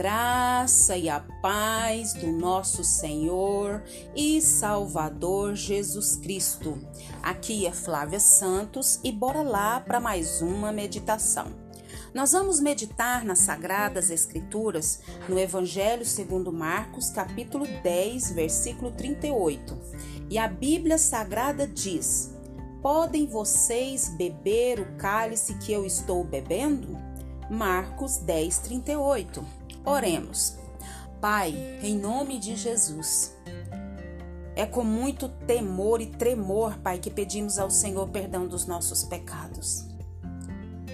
graça e a paz do nosso Senhor e Salvador Jesus Cristo. Aqui é Flávia Santos e bora lá para mais uma meditação. Nós vamos meditar nas Sagradas Escrituras no Evangelho segundo Marcos, capítulo 10, versículo 38. E a Bíblia Sagrada diz: Podem vocês beber o cálice que eu estou bebendo? Marcos 10, 38. Oremos. Pai, em nome de Jesus, é com muito temor e tremor, Pai, que pedimos ao Senhor perdão dos nossos pecados.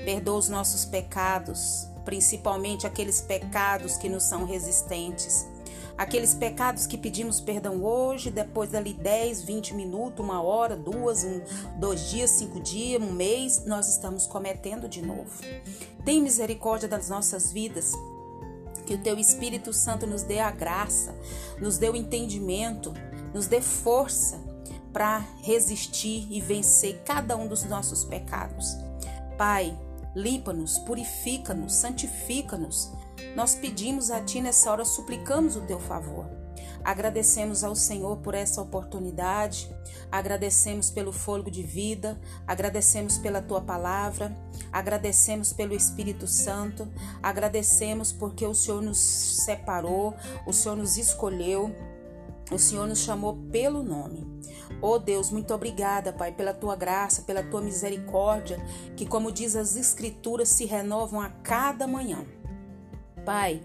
Perdoa os nossos pecados, principalmente aqueles pecados que nos são resistentes. Aqueles pecados que pedimos perdão hoje, depois dali 10, 20 minutos, uma hora, duas, um, dois dias, cinco dias, um mês, nós estamos cometendo de novo. Tem misericórdia das nossas vidas que o teu Espírito Santo nos dê a graça, nos dê o entendimento, nos dê força para resistir e vencer cada um dos nossos pecados. Pai, limpa-nos, purifica-nos, santifica-nos. Nós pedimos a Ti nessa hora, suplicamos o Teu favor. Agradecemos ao Senhor por essa oportunidade, agradecemos pelo fôlego de vida, agradecemos pela tua palavra, agradecemos pelo Espírito Santo, agradecemos porque o Senhor nos separou, o Senhor nos escolheu, o Senhor nos chamou pelo nome. Oh Deus, muito obrigada, Pai, pela tua graça, pela tua misericórdia, que, como diz as Escrituras, se renovam a cada manhã. Pai,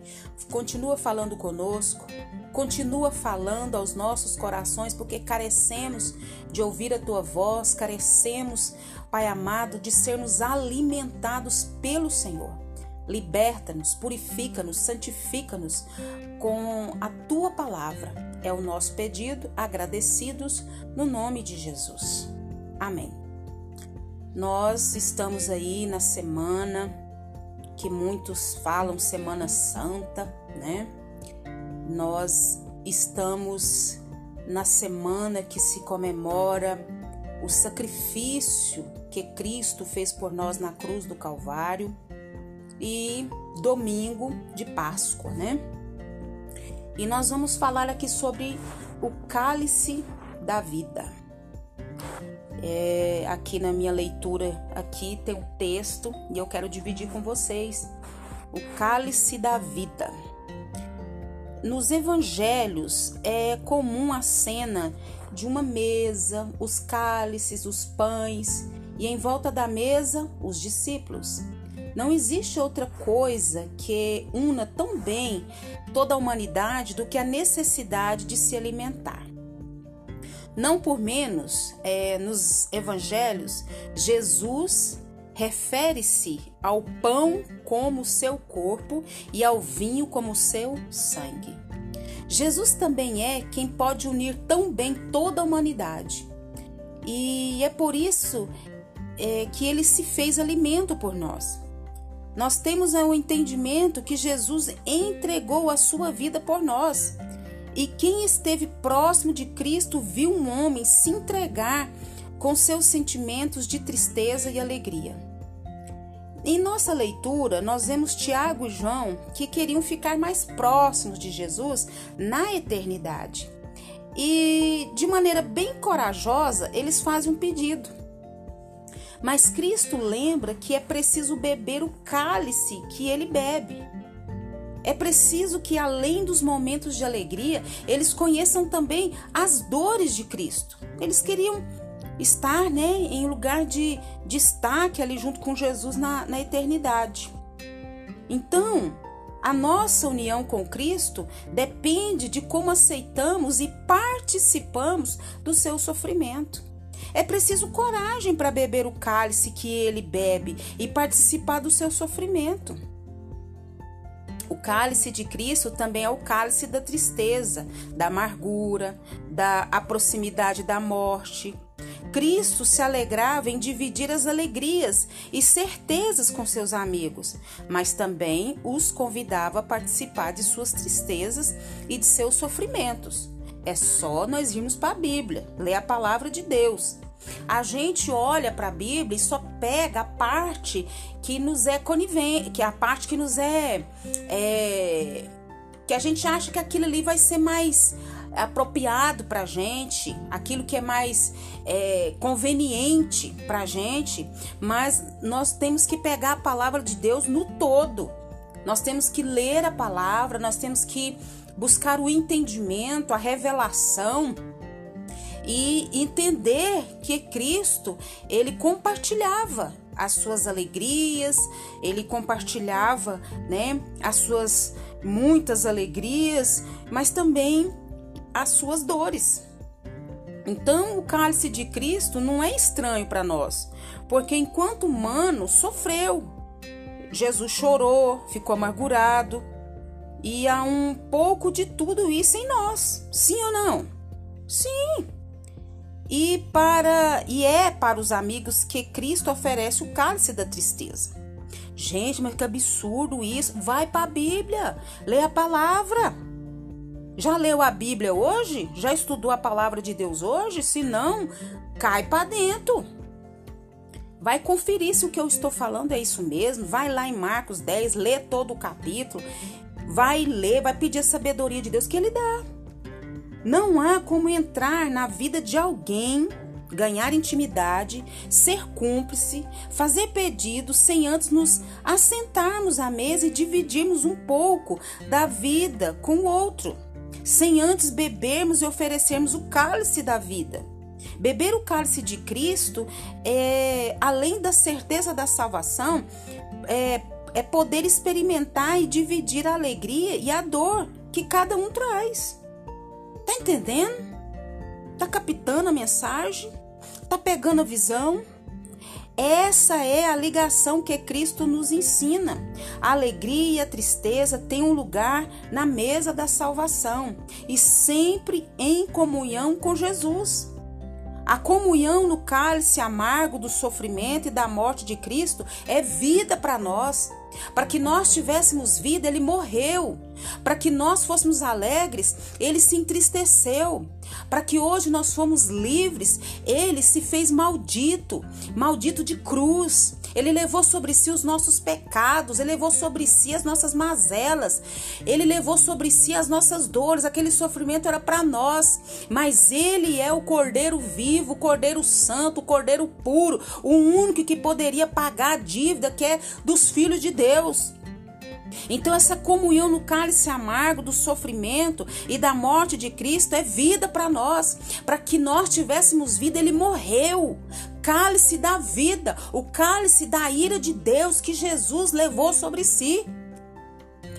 continua falando conosco, continua falando aos nossos corações, porque carecemos de ouvir a tua voz, carecemos, Pai amado, de sermos alimentados pelo Senhor. Liberta-nos, purifica-nos, santifica-nos com a tua palavra. É o nosso pedido, agradecidos no nome de Jesus. Amém. Nós estamos aí na semana que muitos falam Semana Santa, né? Nós estamos na semana que se comemora o sacrifício que Cristo fez por nós na cruz do Calvário e domingo de Páscoa, né? E nós vamos falar aqui sobre o cálice da vida. É, aqui na minha leitura aqui tem um texto e eu quero dividir com vocês o cálice da vida. Nos evangelhos é comum a cena de uma mesa, os cálices, os pães e em volta da mesa os discípulos. Não existe outra coisa que una tão bem toda a humanidade do que a necessidade de se alimentar. Não por menos, é, nos evangelhos, Jesus refere-se ao pão como seu corpo e ao vinho como seu sangue. Jesus também é quem pode unir tão bem toda a humanidade. E é por isso é, que ele se fez alimento por nós. Nós temos o entendimento que Jesus entregou a sua vida por nós. E quem esteve próximo de Cristo viu um homem se entregar com seus sentimentos de tristeza e alegria. Em nossa leitura, nós vemos Tiago e João que queriam ficar mais próximos de Jesus na eternidade. E de maneira bem corajosa, eles fazem um pedido. Mas Cristo lembra que é preciso beber o cálice que ele bebe. É preciso que, além dos momentos de alegria, eles conheçam também as dores de Cristo. Eles queriam estar né, em lugar de destaque ali junto com Jesus na, na eternidade. Então, a nossa união com Cristo depende de como aceitamos e participamos do seu sofrimento. É preciso coragem para beber o cálice que ele bebe e participar do seu sofrimento. O cálice de Cristo também é o cálice da tristeza, da amargura, da proximidade da morte. Cristo se alegrava em dividir as alegrias e certezas com seus amigos, mas também os convidava a participar de suas tristezas e de seus sofrimentos. É só nós irmos para a Bíblia, ler a palavra de Deus. A gente olha para a Bíblia e só pega a parte que nos é conivente, que é a parte que nos é, é que a gente acha que aquilo ali vai ser mais apropriado para gente, aquilo que é mais é, conveniente para gente, mas nós temos que pegar a palavra de Deus no todo. Nós temos que ler a palavra, nós temos que buscar o entendimento, a revelação e entender que Cristo, ele compartilhava as suas alegrias, ele compartilhava, né, as suas muitas alegrias, mas também as suas dores. Então, o cálice de Cristo não é estranho para nós, porque enquanto humano sofreu. Jesus chorou, ficou amargurado, e há um pouco de tudo isso em nós. Sim ou não? Sim. E para e é para os amigos que Cristo oferece o cálice da tristeza. Gente, mas que absurdo isso. Vai para a Bíblia, lê a palavra. Já leu a Bíblia hoje? Já estudou a palavra de Deus hoje? Se não, cai para dentro. Vai conferir se o que eu estou falando é isso mesmo. Vai lá em Marcos 10, lê todo o capítulo. Vai ler, vai pedir a sabedoria de Deus que Ele dá. Não há como entrar na vida de alguém, ganhar intimidade, ser cúmplice, fazer pedidos sem antes nos assentarmos à mesa e dividirmos um pouco da vida com o outro sem antes bebermos e oferecermos o cálice da vida. Beber o cálice de Cristo, é, além da certeza da salvação, é, é poder experimentar e dividir a alegria e a dor que cada um traz. Entendendo? Tá captando a mensagem? Tá pegando a visão? Essa é a ligação que Cristo nos ensina. A alegria e a tristeza têm um lugar na mesa da salvação e sempre em comunhão com Jesus. A comunhão no cálice amargo do sofrimento e da morte de Cristo é vida para nós. Para que nós tivéssemos vida, ele morreu. Para que nós fôssemos alegres, ele se entristeceu. Para que hoje nós fomos livres, ele se fez maldito, maldito de cruz. Ele levou sobre si os nossos pecados, ele levou sobre si as nossas mazelas, ele levou sobre si as nossas dores. Aquele sofrimento era para nós, mas ele é o Cordeiro vivo, o Cordeiro santo, o Cordeiro puro, o único que poderia pagar a dívida que é dos filhos de Deus. Então, essa comunhão no cálice amargo do sofrimento e da morte de Cristo é vida para nós. Para que nós tivéssemos vida, ele morreu. Cálice da vida, o cálice da ira de Deus que Jesus levou sobre si.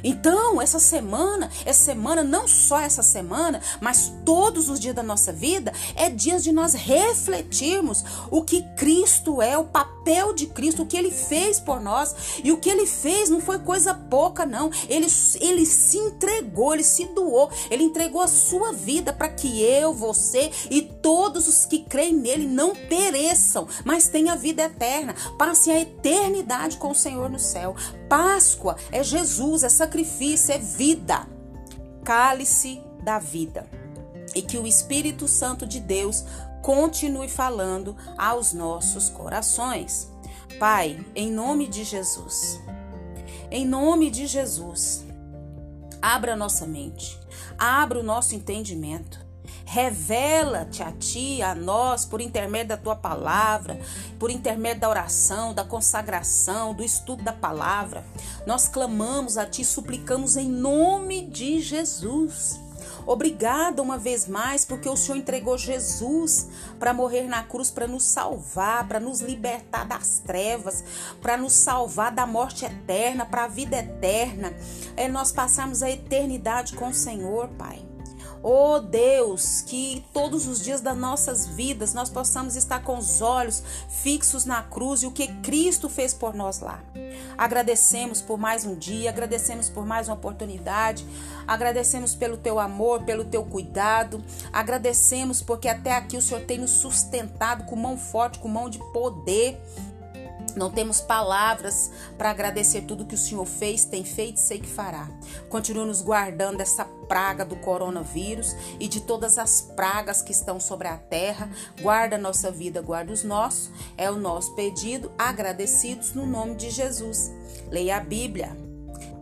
Então, essa semana, essa semana, não só essa semana, mas todos os dias da nossa vida, é dias de nós refletirmos o que Cristo é, o papel de Cristo, o que ele fez por nós. E o que ele fez não foi coisa pouca, não. Ele, ele se entregou, ele se doou, ele entregou a sua vida para que eu, você e todos os que creem nele não pereçam, mas tenham a vida eterna, passem a eternidade com o Senhor no céu. Páscoa é Jesus, é sacrifício, é vida. Cálice da vida. E que o Espírito Santo de Deus continue falando aos nossos corações. Pai, em nome de Jesus, em nome de Jesus, abra nossa mente, abra o nosso entendimento Revela-te a ti, a nós, por intermédio da tua palavra, por intermédio da oração, da consagração, do estudo da palavra. Nós clamamos a ti, suplicamos em nome de Jesus. Obrigada uma vez mais, porque o Senhor entregou Jesus para morrer na cruz, para nos salvar, para nos libertar das trevas, para nos salvar da morte eterna, para a vida eterna. É nós passarmos a eternidade com o Senhor, Pai. Oh Deus, que todos os dias das nossas vidas nós possamos estar com os olhos fixos na cruz e o que Cristo fez por nós lá. Agradecemos por mais um dia, agradecemos por mais uma oportunidade, agradecemos pelo teu amor, pelo teu cuidado, agradecemos porque até aqui o Senhor tem nos sustentado com mão forte, com mão de poder. Não temos palavras para agradecer tudo que o Senhor fez, tem feito e sei que fará. Continue nos guardando dessa praga do coronavírus e de todas as pragas que estão sobre a terra. Guarda a nossa vida, guarda os nossos. É o nosso pedido, agradecidos no nome de Jesus. Leia a Bíblia.